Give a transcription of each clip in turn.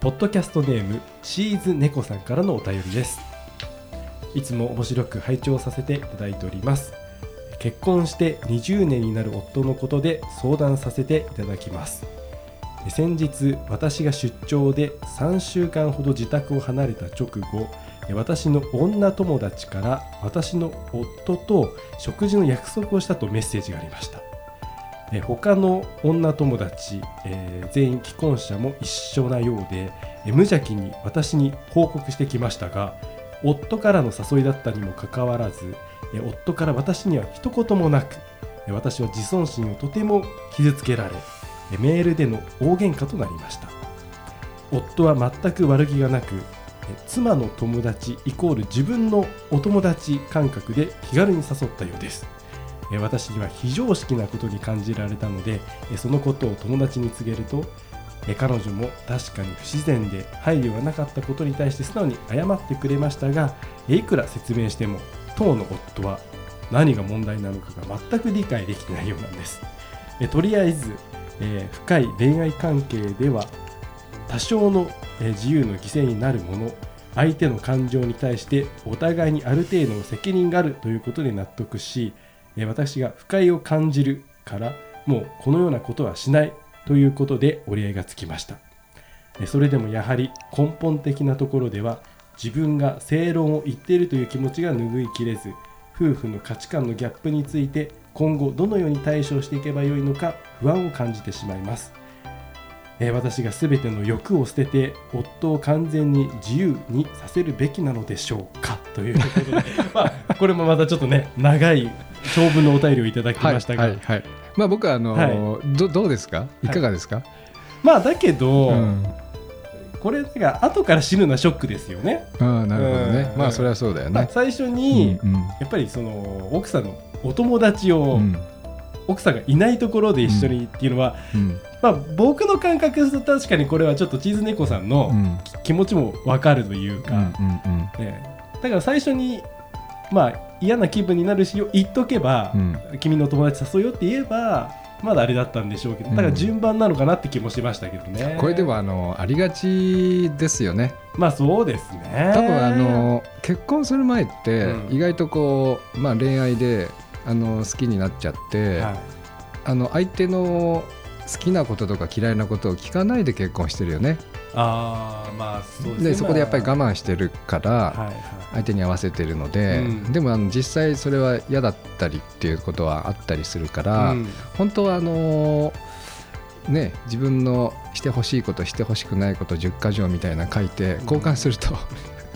ポッドキャストネームシーズ猫さんからのお便りです。いつも面白く拝聴させていただいております。結婚して20年になる夫のことで相談させていただきます。先日私が出張で3週間ほど自宅を離れた直後私の女友達から私の夫と食事の約束をしたとメッセージがありました。え他の女友達、えー全員既婚者も一緒なようでえ無邪気に私に報告してきましたが夫からの誘いだったにもかかわらずえ夫から私には一言もなく私は自尊心をとても傷つけられえメールでの大喧嘩となりました。夫は全く悪気がなく妻の友達イコール自分のお友達感覚で気軽に誘ったようです。え私には非常識なことに感じられたのでえそのことを友達に告げるとえ彼女も確かに不自然で配慮がなかったことに対して素直に謝ってくれましたがえいくら説明しても当の夫は何が問題なのかが全く理解できてないようなんです。えとりあえず、え深い恋愛関係では多少のえ自由の犠牲になるもの相手の感情に対してお互いにある程度の責任があるということで納得しえー私が不快を感じるからもうこのようなことはしないということで折り合いがつきました。えーそれでもやはり根本的なところでは自分が正論を言っているという気持ちが拭いきれず夫婦の価値観のギャップについて今後どのように対処していけばよいのか不安を感じてしまいます。えー私が全ての欲を捨てて夫を完全に自由にさせるべきなのでしょうか？ということで、まあ、これもまたちょっとね長い長文のお便りをいただきましたが、はい、はい、まあ、僕はあのーど、どうですか？いかがですか？まあだけど、うん、これが後から死ぬのはショックですよね。ああ、なるほどね。う。ん。まあ、それはそうだよね。まあ最初に、うん、やっぱりその奥さんのお友達を、うん、奥さんがいないところで一緒にっていうのは、うん、まあ、僕の感覚ですと確かにこれはちょっとチーズ猫さんうのん、気持ちも分かるといううん、か、うん、ね。だから最初に、まあ、嫌な気分になるし言っとけば、うん、君の友達誘うよって言えばまだあれだったんでしょうけどだから順番なのかなって気もしましたけどね、これでも、あの、ありがちですよね。まあそうですね多分、あの、結婚する前ってう、ん意外とこう、まあ、恋愛で。あの、好きになっちゃって、はいあの、相手の。好きなこととか嫌いなことを聞かないで結婚してるよね。ああまあそうですね。でそこでやっぱり我慢してるから、はいはい。相手に合わせてるので、うん。でもあの実際それは嫌だったりっていうことはあったりするから、うん。本当はあのーね自分のしてほしいことしてほしくないこと10箇条みたいな書いて交換すると、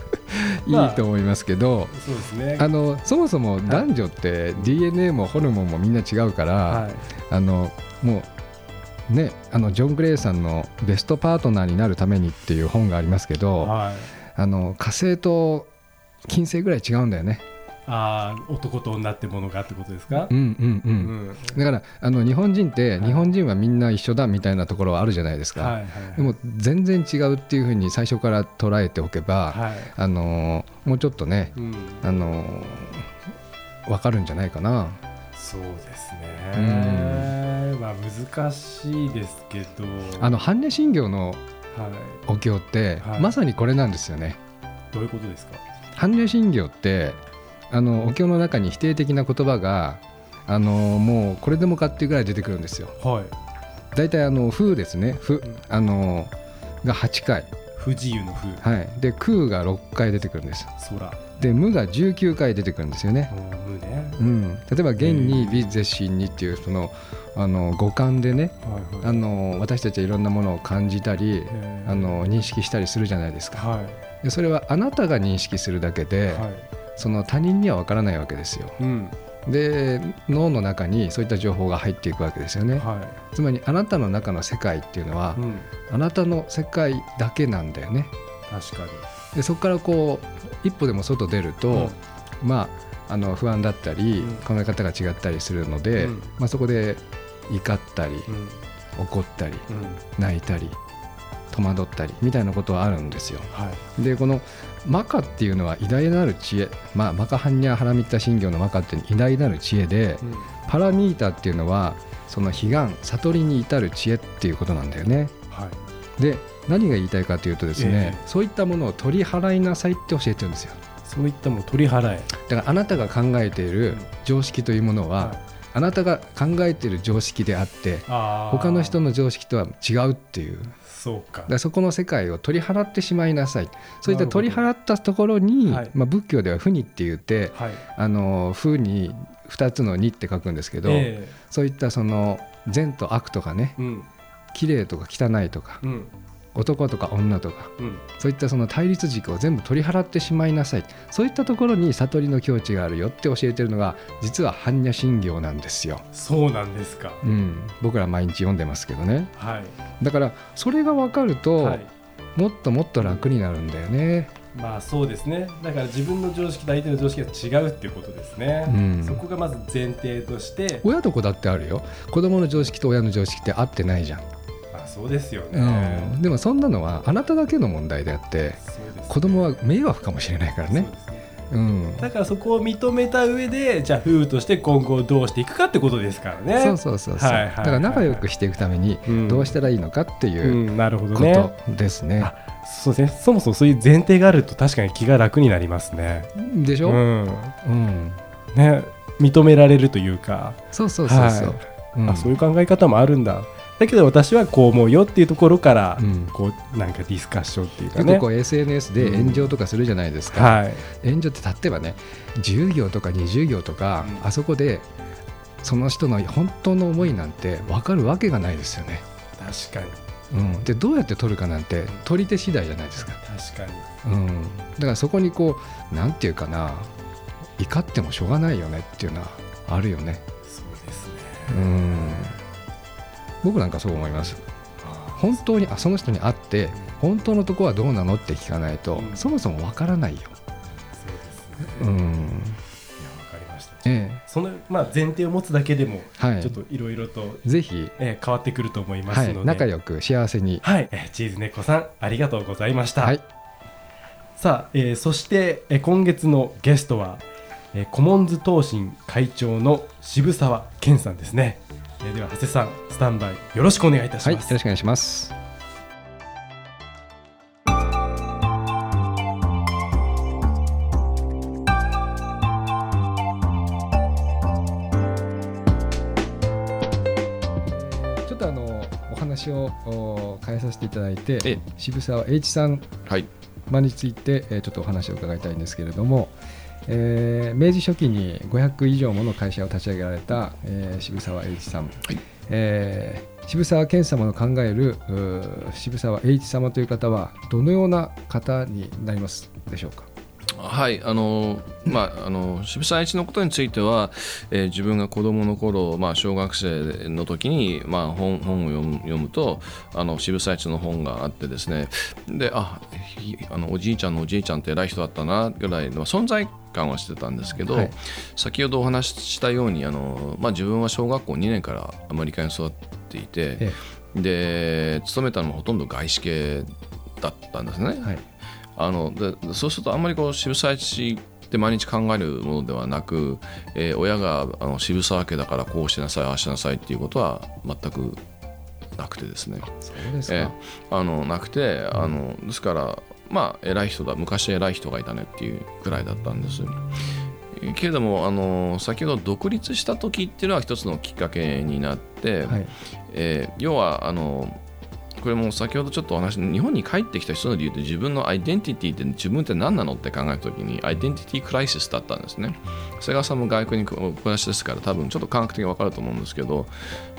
いまあいと思いますけど、そうですね。あのそもそも男女って DNA もホルモンもみんな違うから、はい。あのもうねあのジョン・グレイさんの「ベストパートナーになるために」っていう本がありますけど、はいあの火星と金星ぐらい違うんだよね。ああ男と女ってものがってことですか？うんうんう。うんんだからあの日本人ってはい日本人はみんな一緒だみたいなところはあるじゃないですか。はいはいでも全然違うっていうふうに最初から捉えておけば、はいあのーもうちょっとね、うんあのーわかるんじゃないかな。そうですね、まあ難しいですけど。あの般若心経のはい、お経って、はい。まさにこれなんですよね。どういうことですか？般若心経ってあのお経の中に否定的な言葉があのもうこれでもかっていうぐらい出てくるんですよ。はい。大体あの風ですね。風ん。あのが8回、不自由の不。はい、で空が6回出てくるんです。空で無が19回出てくるんですよね。無ね。うん、例えば「現に美絶心に」っていうそのあの五感でねはいはい。あの私たちはいろんなものを感じたりあの認識したりするじゃないですか。はい。でそれはあなたが認識するだけで、はい。その他人には分からないわけですよ。うん。で脳の中にそういった情報が入っていくわけですよね。はつまりあなたの中の世界っていうのは、い、うん、あなたの世界だけなんだよね。確かにでそこからこう一歩でも外出ると、うん。まああの不安だったり、うん。考え方が違ったりするので、うん。まあ、そこで怒ったりうん。怒ったりうん。泣いたり戸惑ったりみたいなことはあるんですよ。はい。でこのマカっていうのは偉大なる知恵、まあ、マカハンニャハラミッタ信行のマカって偉大なる知恵でうん。パラミータっていうのはその彼岸悟りに至る知恵っていうことなんだよね。はい。で何が言いたいかというとですね、えそういったものを取り払いなさいって教えてるんですよ。そういったもの取り払え。だからあなたが考えている常識というものは、あなたが考えている常識であってあ他の人の常識とは違うっていう。だそうか。からそこの世界を取り払ってしまいなさい。そういった取り払ったところに、はい。まあ、仏教では「不に」って言ってはい。あの「に2つの「に」って書くんですけど、えそういったその善と悪とかねえうん。綺麗とか汚いとかうん男とか女とかうん。そういったその対立軸を全部取り払ってしまいなさい。そういったところに悟りの境地があるよって教えてるのが実は般若心経なんですよ。そうなんですか。うん、僕ら毎日読んでますけどね。はい。だからそれが分かると、はい。もっともっと楽になるんだよね。まあそうですね。だから自分の常識と相手の常識が違うっていうことですね、うん。そこがまず前提として。親と子だってあるよ。子供の常識と親の常識って合ってないじゃん、まあそうですよね、うん、でもそんなのはあなただけの問題であってね。子供は迷惑かもしれないからね。ね。うん。だからそこを認めた上でじゃあ夫婦として今後どうしていくかってことですからね。そうそうそうそう、はいはいはいだから仲良くしていくためにうん。どうしたらいいのかっていううん。なるほどこねとですね。あそうですね。そもそもそういう前提があると確かに気が楽になりますね。でしょ、ううんん。ね認められるというか、そうそうそうそう、はい。うん。あそういう考え方もあるんだだけど私はこう思うよっていうところから、うん。こうなんかディスカッションっていうかね。こう SNS で炎上とかするじゃないですか、はい。炎上って例えばね10行とか20行とか、うん。あそこでその人の本当の思いなんて分かるわけがないですよね、確かに。うん、でどうやって取るかなんて取り手次第じゃないですか、確かに。うん、だからそこにこうなんていうかな怒ってもしょうがないよねっていうのはあるよね、そうですね。うん、僕なんかそう思います。本当にあその人に会って本当のとこはどうなのって聞かないと、うん。そもそも分からないよ、そうですね。うん。いやわかりました。えその、まあ、前提を持つだけでもえはい。ちょっといろいろと、ぜひ、えー変わってくると思いますので、はい、仲良く幸せに、はい、えーチーズ猫さんありがとうございました、はい、さあ、えーそして、えー今月のゲストは、えーコモンズ東進会長の渋沢健さんですね、えーでは長谷さんスタンバイよろしくお願いいたしはい、ます、よろしくお願いします。ちょっとあのお話をお変えさせていただいてええ。渋沢栄一さんはい、まについて、えーちょっとお話を伺いたいんですけれども、えー明治初期に500以上もの会社を立ち上げられた、えー渋沢栄一さん、えー渋沢健様の考える渋沢栄一様という方はどのような方になりますでしょうか？はい、あのまああの渋沢栄一のことについては、えー自分が子供の頃、まあ小学生の時にまあ本本を読む読むとあの渋沢栄一の本があってですね、であひあのおじいちゃんのおじいちゃんって偉い人だったなぐらいの存在感はしてたんですけど、はい。先ほどお話ししたようにあのまあ自分は小学校2年からアメリカに育っていて、えで勤めたのもほとんど外資系だったんですね。はいあのでそうするとあんまりこう渋沢栄一って毎日考えるものではなく、えー親があの渋沢家だからこうしなさいああしなさいっていうことは全くなくてですね、そうですか、えーあのなくてあのですからまあ偉い人だ昔偉い人がいたねっていうくらいだったんです。けれどもあの先ほど独立した時っていうのは一つのきっかけになって、はい。えー要はあのこれも先ほどちょっとお話日本に帰ってきた人の理由って自分のアイデンティティって自分って何なのって考えた時にアイデンティティクライシスだったんですね瀬川さんも外国に暮らしですから多分ちょっと感覚的に分かると思うんですけど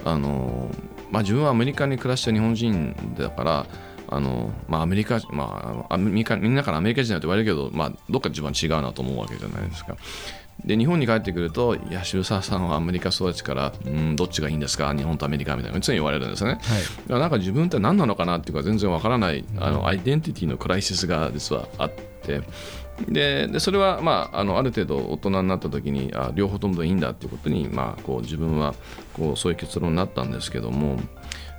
あの、まあ、自分はアメリカに暮らしてる日本人だからあのまあ、アメリカ、まあ、みんなからアメリカ人だって言われるけど、まあ、どっか自分は違うなと思うわけじゃないですか。で日本に帰ってくると、いや、渋沢さんはアメリカ育ちから、うん、どっちがいいんですか、日本とアメリカみたいな、常に言われるんですよね。はい。なんか自分って何なのかなっていうか全然わからない、あのアイデンティティのクライシスが実はあって。ででそれは、まあ、あのある程度大人になった時にあ両方ともいいんだっていうことに、まあ、こう自分はこうそういう結論になったんですけども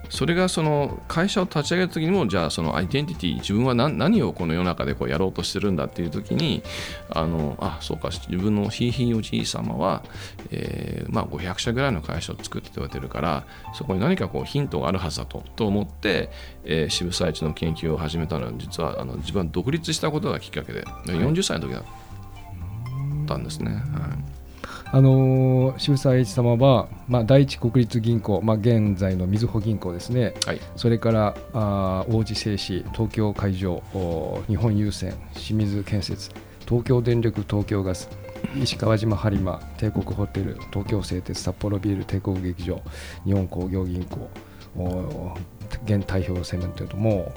それがその会社を立ち上げた時にもじゃあそのアイデンティティ自分は何何をこの世の中でこうやろうとしてるんだっていう時にあのあそうか自分のひいひいおじい様は、えーまあ、500社ぐらいの会社を作って言われてるからそこに何かこうヒントがあるはずだとと思って、えー渋沢一の研究を始めたのは実はあの自分は独立したことがきっかけで40歳の時だったんですね。はいあのー渋沢栄一様は、まあ、第一国立銀行、まあ、現在のみずほ銀行ですね、はい。それからあー王子製紙、東京海上、お日本郵船、清水建設、東京電力、東京ガス、石川島播磨、帝国ホテル、東京製鉄、札幌ビール、帝国劇場、日本工業銀行、お現代表セメントと、も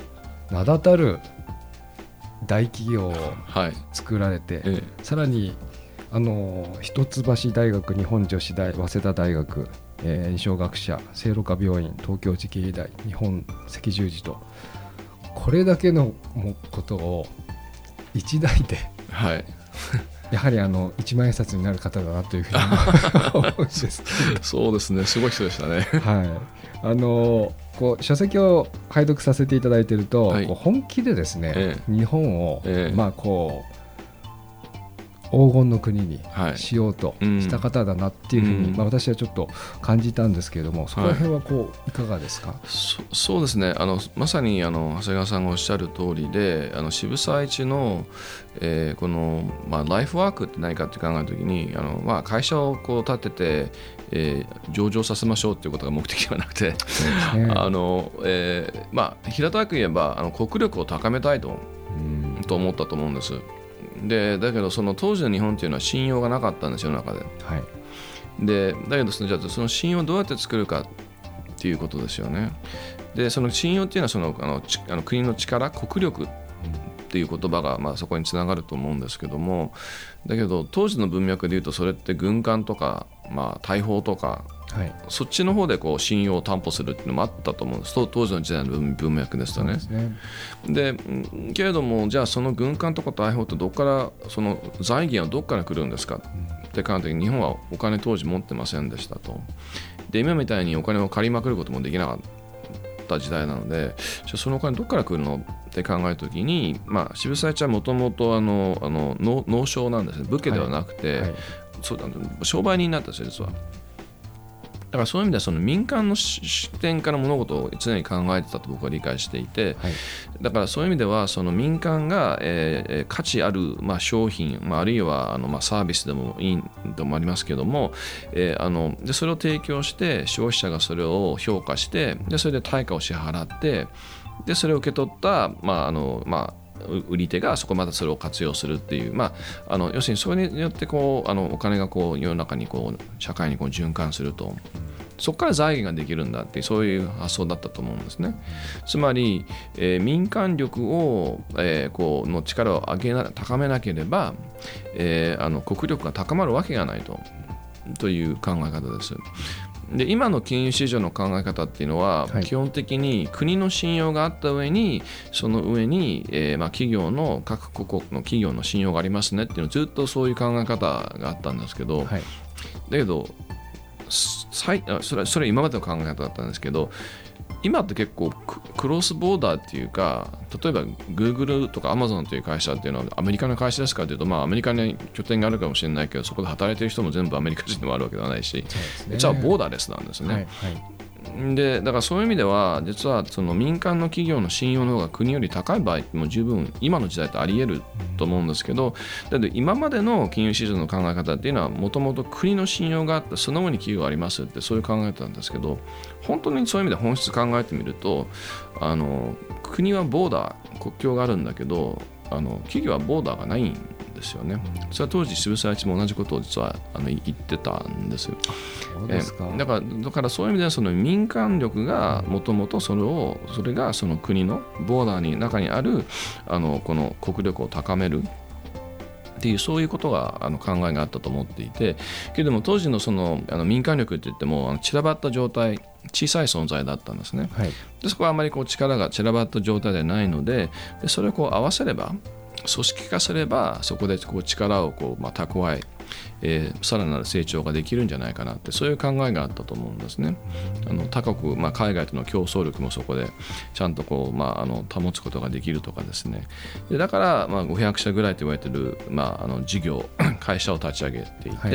う名だたる大企業をはい。作られて、え。さらにあの一橋大学日本女子大早稲田大学、えー二松学舎聖路加病院東京慈恵医大日本赤十字とこれだけのもことを一代でえはい。やはりあの一万円札になる方だなというふうに思う んですけそうですね。すごい人でしたね。ど、はい、あのこう書籍を拝読させていただいていると、はい。本気でですね、え。日本を、ええ。まあこう黄金の国にはい。しようとうん。した方だなっていうふうに、うん。まあ、私はちょっと感じたんですけれども、そこら辺はこういかがですか、そそうですね。あのまさにあの長谷川さんがおっしゃる通りであの渋沢一の、えーこの、まあ、ライフワークって何かって考えた時にあの、まあ、会社をこう立てて、えー上場させましょうっていうことが目的ではなくて、ね。あのえーまあ、平たく言えばあの国力を高めたいとうん。と思ったと思うんです。でだけどその当時の日本っていうのは信用がなかったんですよ中で。はいでだけどそのじゃあその信用をどうやって作るかっていうことですよね。でその信用っていうのはそのあのちあの国の力国力っていう言葉が、まあ、そこにつながると思うんですけどもだけど当時の文脈でいうとそれって軍艦とか、まあ、大砲とかはい。そっちの方でこう信用を担保するっていうのもあったと思うんです。当当時の時代の文文脈ですとね。そうで。すね。けれどもじゃあその軍艦とか大砲ってどっからその財源はどっから来るんですか？って考えた時に日本はお金当時持ってませんでしたと。で今みたいにお金を借りまくることもできなかった時代なのでじゃあそのお金どっから来るのって考えた時に、まあ、渋沢一はもともとあのあの農農商なんですね。武家ではなくて、はい。そうあの商売人になったんですよ実は。だからそういう意味ではその民間の視視点から物事を常に考えてたと僕は理解していて、はい。だからそういう意味ではその民間が、えーえー価値ある、まあ、商品、まあ、あるいはあの、まあ、サービスでもいいでもありますけども、えーあのでそれを提供して消費者がそれを評価してでそれで対価を支払ってでそれを受け取った、まああのまあ、う売り手がそこまたそれを活用するっていう、まあ、あの要するにそれによってこうあのお金がこう世の中にこう社会にこう循環すると。そこから財源ができるんだってそういう発想だったと思うんですね。つまり、えー民間力を、えーこうの力を上げな高めなければ、えーあの国力が高まるわけがないとという考え方です。で今の金融市場の考え方っていうのは、はい。基本的に国の信用があった上にその上に、えーまあ、企業の各国の企業の信用がありますねっていうのずっとそういう考え方があったんですけど、はい。だけどさいあそれはそれは今までの考え方だったんですけど今って結構ククロスボーダーっていうか例えば Google とか Amazon という会社っていうのはアメリカの会社ですかというと、まあ、アメリカに拠点があるかもしれないけどそこで働いてる人も全部アメリカ人でもあるわけではないし、じゃあボーダーレスなんですね。はいはいでだからそういう意味では実はその民間の企業の信用の方が国より高い場合も十分今の時代ってあり得ると思うんですけどだって今までの金融市場の考え方っていうのはもともと国の信用があってその後に企業がありますってそういう考え方なんですけど本当にそういう意味で本質考えてみるとあの国はボーダー国境があるんだけどあの企業はボーダーがないんですよね。それは当時渋沢一も同じことを実はあの言ってたんですえーだからだからそういう意味ではその民間力がもともとそれをそれがその国のボーダーに中にあるあのこの国力を高める。っていうそういうことがあの考えがあったと思っていて。けれども当時のそのあの民間力って言ってもあの散らばった状態小さい存在だったんですね。はい。でそこはあまりこう力が散らばった状態ではないのででそれをこう合わせれば組織化すればそこでこう力をこう、まあ、蓄ええーさらなる成長ができるんじゃないかなってそういう考えがあったと思うんですね。あの他国、まあ、海外との競争力もそこでちゃんとこう、まあ、あの保つことができるとかですね。でだから、まあ、500社ぐらいと言われてる、まあ、あの事業 会社を立ち上げていて、はい。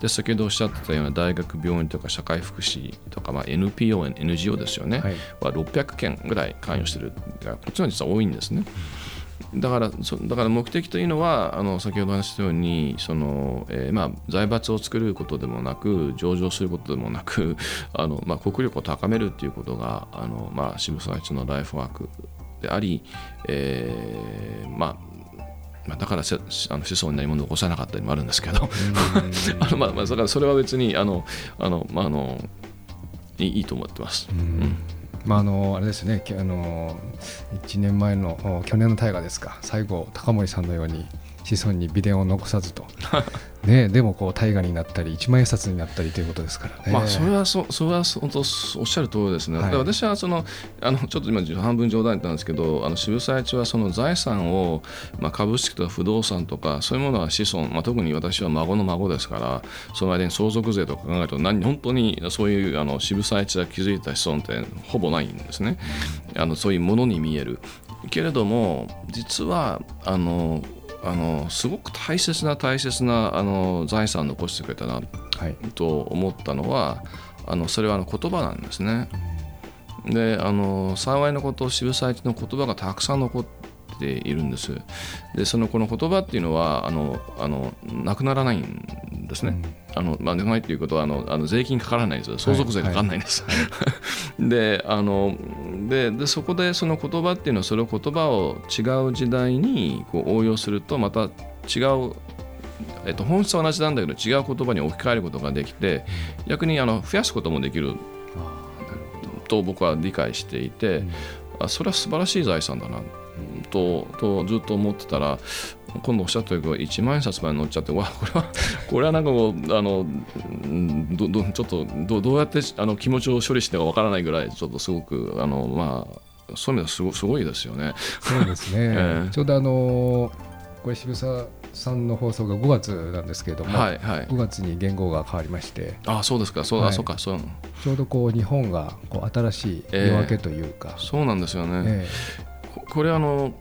で先ほどおっしゃってたような大学病院とか社会福祉とか、まあ、NPO、NGO ですよね、はい。は600件ぐらい関与してるがこっちの実は多いんですね。だからそだから目的というのはあの先ほど話したようにその、えーまあ、財閥を作ることでもなく上場することでもなく あの、まあ、国力を高めるということがあの、まあ、渋沢栄一のライフワークであり、えーまあまあ、だからせあの子孫に何も残さなかったりもあるんですけど あの、まあまあ、だからそれは別にあのあの、まあ、あのいいいいと思ってます。うんまああのあれですねあの1年前の去年の大河ですか。最後高森さんのように。子孫に美伝を残さずと。ね でもこう大河になったり一万円札になったりということですからね。まあ、それはそそれはそ本当おっしゃる通りですね、はい。で私はそのあのちょっと今半分冗談言ったんですけどあの渋沢栄一はその財産を、まあ、株式とか不動産とかそういうものは子孫、まあ、特に私は孫の孫ですからその間に相続税とか考えると何本当にそういうあの渋沢栄一が築いた子孫ってほぼないんですね、あのそういうものに見える。けれども実はあのあのすごく大切な大切なあの財産を残してくれたなはいと思ったのはあのそれはあの言葉なんですね。であの幸いのこと渋沢栄一の言葉がたくさん残っているんです。でそのこの言葉っていうのはあのあのなくならないんですね。あのまあ、なくないということはあのあの税金かからないんですよ相続税かからないんです。であのででそこでその言葉っていうのはそれを言葉を違う時代にこう応用するとまた違うえっと、本質は同じなんだけど違う言葉に置き換えることができて逆にあの増やすこともできると僕は理解していて、あそれは素晴らしい財産だなととずっと思ってたら今度おっしゃったように1万円札まで乗っちゃってわこれはこれはなんかもうあのうんどどちょっとどどうやってあの気持ちを処理してかわからないぐらいちょっとすごくあのまあそういう意味ではすごすごいですよね。そうですね、ええ。ちょうどあのこれ渋沢さんの放送が5月なんですけれども、はいはい。5。月に言語が変わりまして。あそうですか。そう,、はい。あそうかそう。ちょうどこう日本がこう新しい夜明けというか、そうなんですよね。え。ここれあの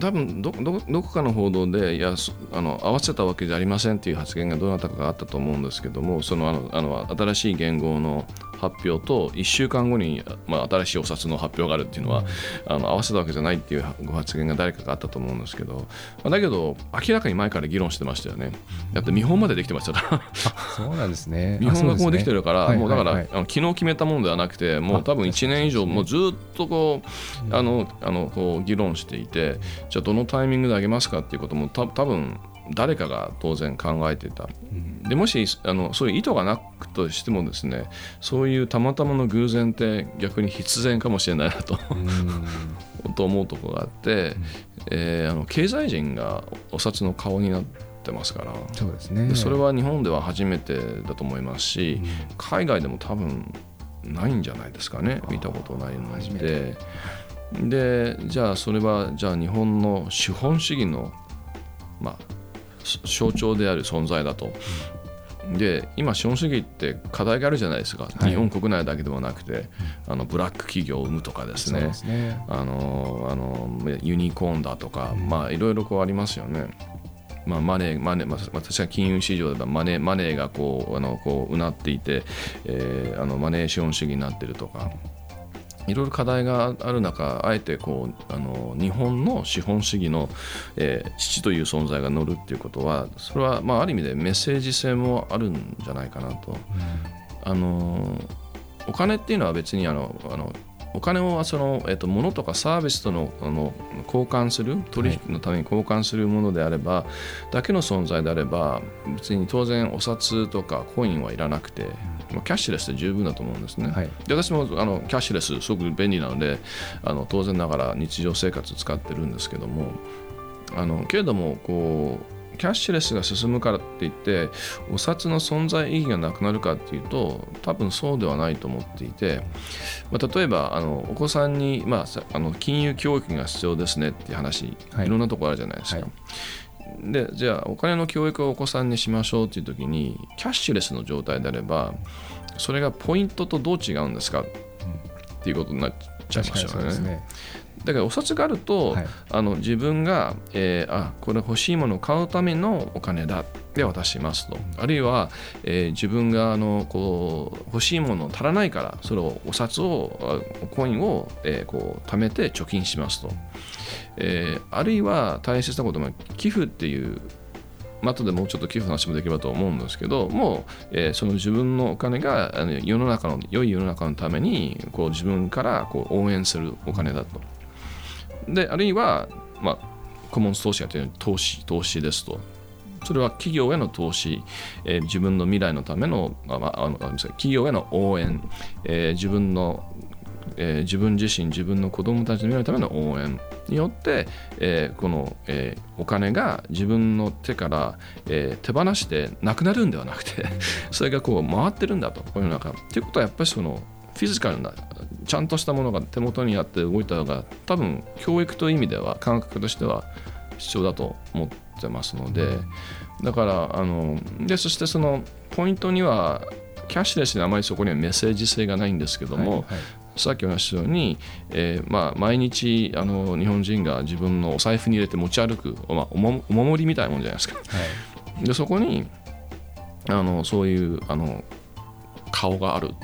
多分どこかの報道でいやあの合わせたわけじゃありませんという発言がどなたかあったと思うんですけどもそのあのあの新しい言語の発表と1週間後に、まあ、新しいお札の発表があるっていうのは、あの合わせたわけじゃないっていうご発言が誰かがあったと思うんですけど、まあだけど明らかに前から議論してましたよね。だって見本までできてましたから。そうなんですね。見本がこうできてるるから、はいもうだから、はいはいあの昨日決めたものではなくて、もう多分1年以上、もうずっとこう、あのあのこう議論していて、じゃあ、どのタイミングで上げますかっていうことも、た多分誰かが当然考えていた。でもしあのそういう意図がなくとしてもですねそういうたまたまの偶然って逆に必然かもしれないなと と思うところがあって、えーあの経済人がお札の顔になってますからそうですね。でそれは日本では初めてだと思いますし、海外でも多分ないんじゃないですかね見たことないので。でじゃあそれはじゃあ日本の資本主義の、まあ、し象徴である存在だと。で今資本主義って課題があるじゃないですか、い。日本国内だけではなくてあのブラック企業を生むとかですね。あのあのユニコーンだとか、まあいろいろこうありますよね。まあ、マネー、マネー、まあ、私は金融市場ではマネー、マネーがこう、あの、こう、うなっていて、えーあの、マネー資本主義になっているとか、いろいろ課題がある中、あえてこう、あの、日本の資本主義の、えー父という存在が乗るっていうことは、それは、まあ、ある意味でメッセージ性もあるんじゃないかなと。あのお金っていうのは別にあのあのお金をその、えっと、物とかサービスとのあの交換する取引のために交換するものであれば、だけの存在であれば別に当然お札とかコインはいらなくて、まあキャッシュレスで十分だと思うんですね。はいで私もあのキャッシュレスすごく便利なのであの当然ながら日常生活使ってるんですけどもあのけれどもこうキャッシュレスが進むからって言ってお札の存在意義がなくなるかっていうと多分そうではないと思っていて、まあ、例えばあのお子さんに、まあ、あの金融教育が必要ですねっていう話、はい、いろんなところあるじゃないですか。はいでじゃあお金の教育をお子さんにしましょうっていう時にキャッシュレスの状態であればそれがポイントとどう違うんですか？っていうことになっちゃいますよね。だからお札があると、はい、あの自分が、えー、あこれ欲しいものを買うためのお金だ。って渡しますと、あるいは、えー、自分があのこう欲しいもの足らないからそれをお札をコインを、えー、こう貯めて貯金しますと、えー、あるいは大切なことも寄付っていう後でもうちょっと寄付の話もできればと思うんですけどもう、えー、その自分のお金が世の中の良い世の中のためにこう自分からこう応援するお金だと。であるいは、まあ、コモンズ投資がという投資投資ですと。それは企業への投資、えー、自分の未来のための、まあ、あの企業への応援、えー、自分のえー、自分自身自分の子供たちの未来のための応援によって、えー、この、えー、お金が自分の手から、え手放してなくなるんではなくて それがこう回ってるんだと世の中。ということはやっぱりそのフィジカルなちゃんとしたものが手元にあって動いた方が多分教育という意味では感覚としては必要だと思ってますのでだからあのでそしてそのポイントにはキャッシュレスであまりそこにはメッセージ性がないんですけども、はいはいさっきお話したように、えーまあ、毎日あの日本人が自分のお財布に入れて持ち歩く、まあ、おもお守りみたいなもんじゃないですか。はい、でそこにあのそういうあの顔がある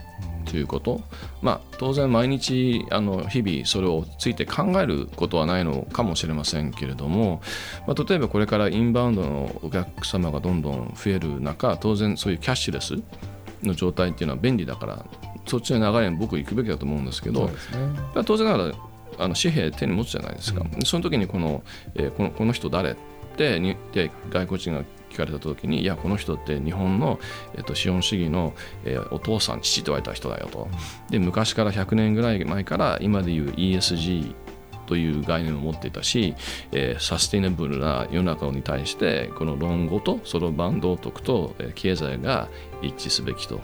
ということ、まあ、当然毎日あの日々それをついて考えることはないのかもしれませんけれども、まあ、例えばこれからインバウンドのお客様がどんどん増える中当然そういうキャッシュレスの状態っていうのは便利だからそっちの流れに僕行くべきだと思うんですけど、ね、当然ながらあの紙幣手に持つじゃないですか、うん、その時にこの,、えー、このこの人誰ってにで外国人が聞かれた時にいやこの人って日本の、えっと、資本主義の、えー、お父さん父と言われた人だよと。で昔から100年ぐらい前から今でいう ESG という概念を持っていたし、えー、サステイナブルな世の中に対してこの論語とそろばん道徳と、えー、経済が一致すべきと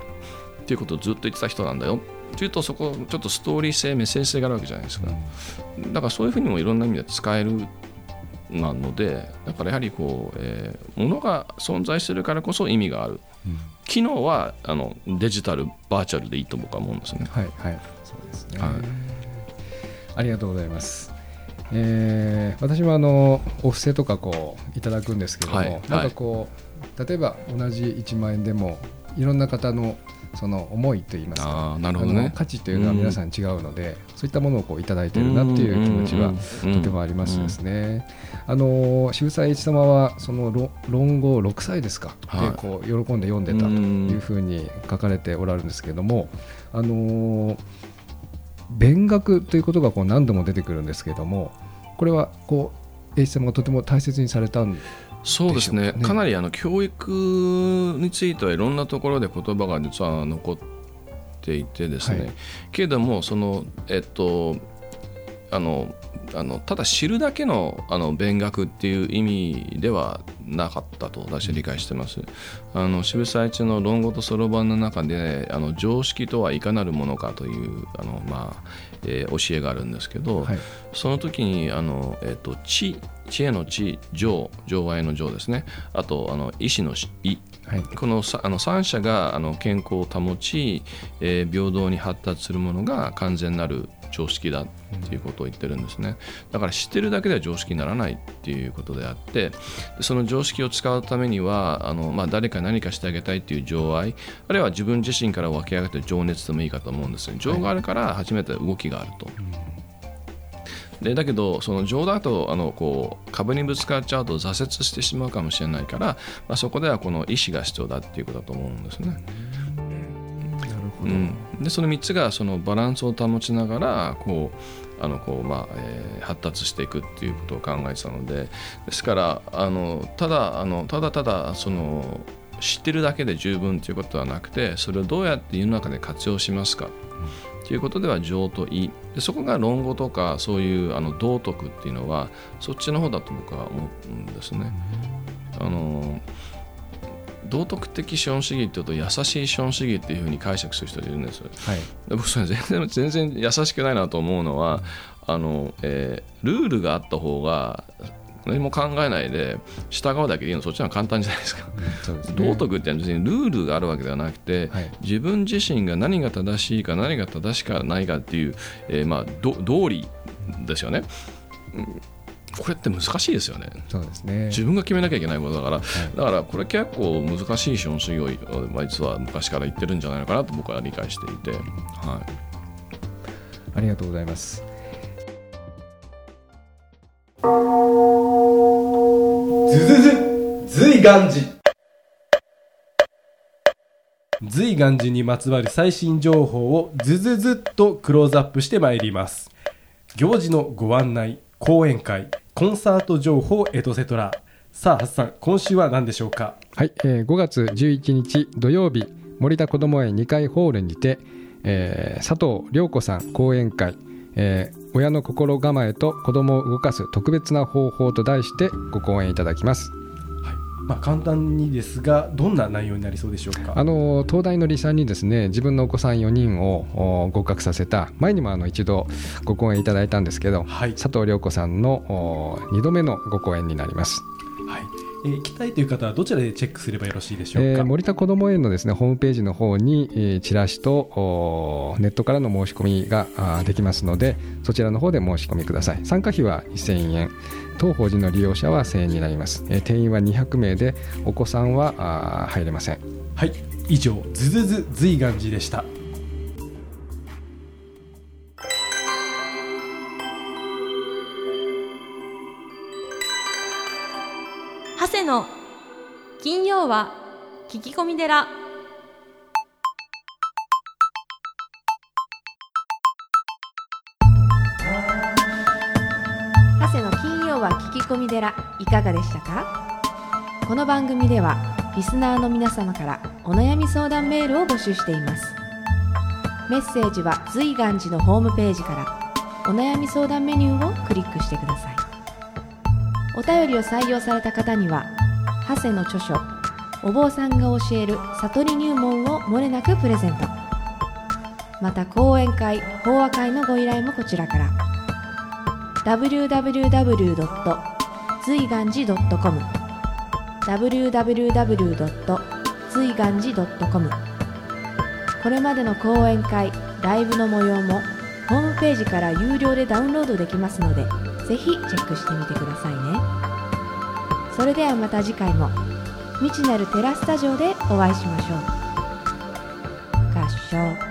っていうことをずっと言ってた人なんだよ。というとそこちょっとストーリー性メッセージ性があるわけじゃないですか。だからそういうふうにもいろんな意味で使えるなのでだからやはりこう、えー、ものが存在してるからこそ意味がある、うん、機能はあのデジタルバーチャルでいいと僕は思うんですね。はいはいそうですね、はい、ありがとうございます。えー、私もあのお布施とかこういただくんですけども、はい、なんかこう、例えば同じ1万円でもいろんな方のその思いといいますかなるほど、ね、価値というのは皆さん違うので、うん、そういったものをこういただいてるなっていう気持ちはとてもありますですね。あの渋沢栄一様はその論語6歳ですか、はい、でこう喜んで読んでたというふうに書かれておられるんですけれども、あの勉学ということがこう何度も出てくるんですけれどもこれはこう栄一様がとても大切にされたんそうですね、ね、かなりあの教育についてはいろんなところで言葉が実は残っていてですね、はい、けれどもそのえっとあのあのただ知るだけのあの勉学っていう意味ではなかったと私は理解してます。あの渋沢一の論語とそろばんの中であの常識とはいかなるものかというあの、まあえー、教えがあるんですけど、はい、その時にあの、えーと、知知恵の知情情愛の情ですね。あとあの意志の意、はい、このあの3者があの健康を保ち、えー、平等に発達するものが完全なる常識だっていうことを言ってるんですね。だから知ってるだけでは常識にならないっていうことであってその常識を使うためにはあの、まあ、誰か何かしてあげたいっていう情愛あるいは自分自身から湧き上がってる情熱でもいいかと思うんです情があるから初めて動きがあると。でだけどその情だとあのこう壁にぶつかっちゃうと挫折してしまうかもしれないから、まあ、そこではこの意思が必要だっていうことだと思うんですね。うん、でその3つがそのバランスを保ちながらこうあのこう、まあえー、発達していくっていうことを考えてたのでですからあのただあのただただその知ってるだけで十分ということはなくてそれをどうやって世の中で活用しますかということでは情と意でそこが論語とかそういうあの道徳っていうのはそっちの方だと僕は思うんですね。あの道徳的資本主義っていうと優しい資本主義っていうふうに解釈する人いるんですよ。はいで僕それ全然全然優しくないなと思うのはあの、えールールがあった方が何も考えないで従うだけでいいのそっちの方が簡単じゃないですか。ね道徳って別にルールがあるわけではなくて、はい自分自身が何が正しいか何が正しくないかっていう、えーまあ、ど道理ですよね。うんこれって難しいですよね。そうですね。自分が決めなきゃいけないことだから、だからこれ結構難しい資本主義をまあ実は昔から言ってるんじゃないのかなと僕は理解していて、はい、ありがとうございます。ズズズ随願寺随願寺にまつわる最新情報をズズズっとクローズアップしてまいります。行事のご案内講演会コンサート情報エトセトラさあハッさん今週は何でしょうか？はい、えー5月11日土曜日森田こども園2階ホールにて、えー佐藤涼子さん講演会、えー親の心構えと子供を動かす特別な方法と題してご講演いただきます。まあ簡単にですがどんな内容になりそうでしょうか？あの東大の理さんにですね自分のお子さん4人をお合格させた。前にもあの一度ご講演いただいたんですけど、はい。佐藤涼子さんの2度目のご講演になります。はいえー行きたいという方はどちらでチェックすればよろしいでしょうか、えー森田こども園のですねホームページの方に、えーチラシとネットからの申し込みがあーできますのでそちらの方で申し込みください。参加費は2000円。当法人の利用者は1000円になります、えー定員は200名でお子さんは入れません。はい。以上ズズズ随願寺でした金曜は聞き込み寺。長谷の金曜は聞き込み寺。いかがでしたか？この番組ではリスナーの皆様からお悩み相談メールを募集しています。メッセージは随願寺のホームページからお悩み相談メニューをクリックしてください。お便りを採用された方には長谷の著書お坊さんが教える悟り入門をもれなくプレゼントまた講演会法話会のご依頼もこちらから www. 随願寺 .com www. 随願寺 .com これまでの講演会ライブの模様もホームページから有料でダウンロードできますのでぜひチェックしてみてくださいねそれではまた次回も未知なるテラスタジオでお会いしましょう。合唱。